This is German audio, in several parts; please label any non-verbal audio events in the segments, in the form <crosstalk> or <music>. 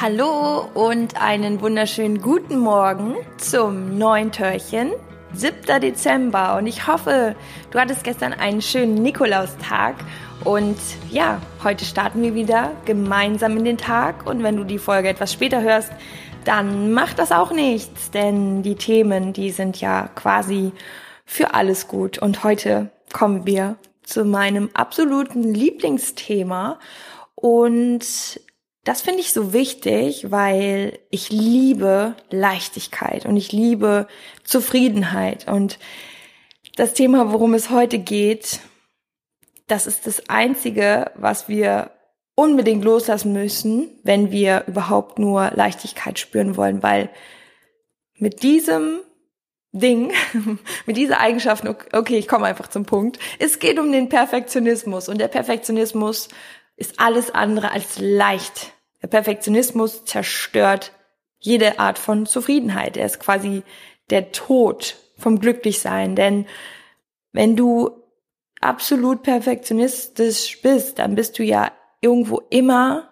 Hallo und einen wunderschönen guten Morgen zum neuen Türchen. 7. Dezember und ich hoffe, du hattest gestern einen schönen Nikolaustag und ja, heute starten wir wieder gemeinsam in den Tag und wenn du die Folge etwas später hörst, dann macht das auch nichts, denn die Themen, die sind ja quasi für alles gut und heute kommen wir zu meinem absoluten Lieblingsthema und das finde ich so wichtig, weil ich liebe Leichtigkeit und ich liebe Zufriedenheit. Und das Thema, worum es heute geht, das ist das Einzige, was wir unbedingt loslassen müssen, wenn wir überhaupt nur Leichtigkeit spüren wollen, weil mit diesem Ding, <laughs> mit dieser Eigenschaft, okay, ich komme einfach zum Punkt. Es geht um den Perfektionismus und der Perfektionismus ist alles andere als leicht. Der Perfektionismus zerstört jede Art von Zufriedenheit. Er ist quasi der Tod vom Glücklichsein. Denn wenn du absolut perfektionistisch bist, dann bist du ja irgendwo immer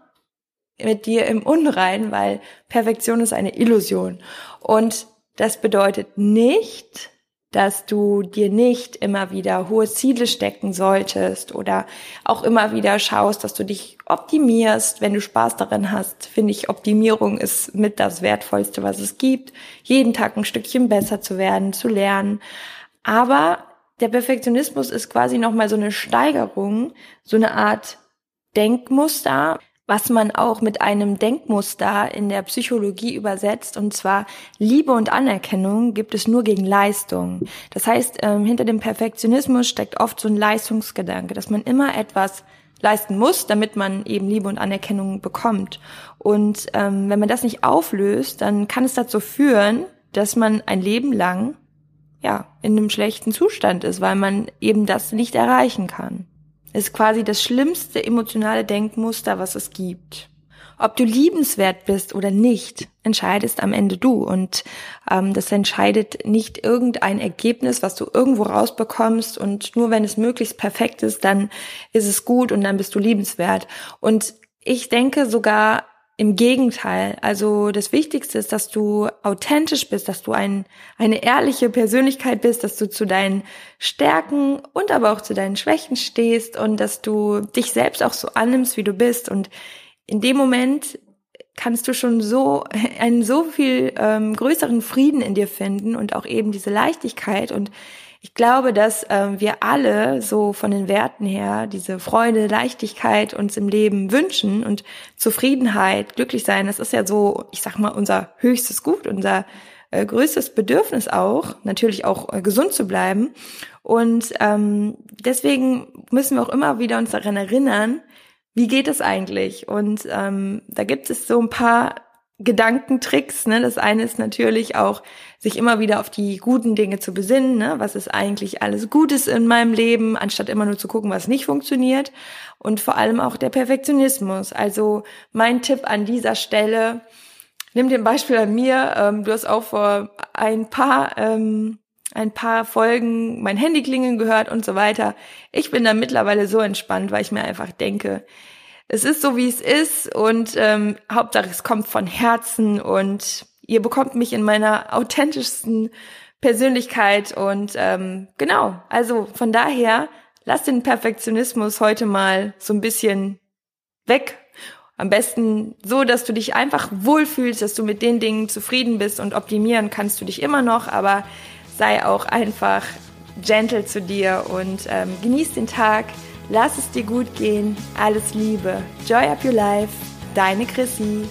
mit dir im Unrein, weil Perfektion ist eine Illusion. Und das bedeutet nicht, dass du dir nicht immer wieder hohe Ziele stecken solltest oder auch immer wieder schaust, dass du dich optimierst, wenn du Spaß daran hast. Finde ich, Optimierung ist mit das Wertvollste, was es gibt. Jeden Tag ein Stückchen besser zu werden, zu lernen. Aber der Perfektionismus ist quasi nochmal so eine Steigerung, so eine Art Denkmuster, was man auch mit einem Denkmuster in der Psychologie übersetzt, und zwar Liebe und Anerkennung gibt es nur gegen Leistung. Das heißt, ähm, hinter dem Perfektionismus steckt oft so ein Leistungsgedanke, dass man immer etwas leisten muss, damit man eben Liebe und Anerkennung bekommt. Und ähm, wenn man das nicht auflöst, dann kann es dazu führen, dass man ein Leben lang ja in einem schlechten Zustand ist, weil man eben das nicht erreichen kann ist quasi das schlimmste emotionale Denkmuster, was es gibt. Ob du liebenswert bist oder nicht, entscheidest am Ende du. Und ähm, das entscheidet nicht irgendein Ergebnis, was du irgendwo rausbekommst. Und nur wenn es möglichst perfekt ist, dann ist es gut und dann bist du liebenswert. Und ich denke sogar, im Gegenteil, also das Wichtigste ist, dass du authentisch bist, dass du ein, eine ehrliche Persönlichkeit bist, dass du zu deinen Stärken und aber auch zu deinen Schwächen stehst und dass du dich selbst auch so annimmst, wie du bist. Und in dem Moment kannst du schon so <laughs> einen so viel ähm, größeren Frieden in dir finden und auch eben diese Leichtigkeit und ich glaube, dass ähm, wir alle so von den Werten her diese Freude, Leichtigkeit uns im Leben wünschen und Zufriedenheit, glücklich sein, das ist ja so, ich sag mal, unser höchstes Gut, unser äh, größtes Bedürfnis auch, natürlich auch äh, gesund zu bleiben. Und ähm, deswegen müssen wir auch immer wieder uns daran erinnern, wie geht es eigentlich? Und ähm, da gibt es so ein paar Gedankentricks. Ne? Das eine ist natürlich auch, sich immer wieder auf die guten Dinge zu besinnen. Ne? Was ist eigentlich alles Gutes in meinem Leben, anstatt immer nur zu gucken, was nicht funktioniert. Und vor allem auch der Perfektionismus. Also mein Tipp an dieser Stelle, nimm dir ein Beispiel an mir. Ähm, du hast auch vor ein paar ähm, ein paar Folgen mein Handy klingeln gehört und so weiter. Ich bin da mittlerweile so entspannt, weil ich mir einfach denke, es ist so, wie es ist und ähm, Hauptsache es kommt von Herzen und ihr bekommt mich in meiner authentischsten Persönlichkeit und ähm, genau, also von daher lass den Perfektionismus heute mal so ein bisschen weg. Am besten so, dass du dich einfach wohlfühlst, dass du mit den Dingen zufrieden bist und optimieren kannst du dich immer noch, aber sei auch einfach gentle zu dir und ähm, genieß den Tag. Lass es dir gut gehen. Alles Liebe. Joy up your life. Deine Chrissy.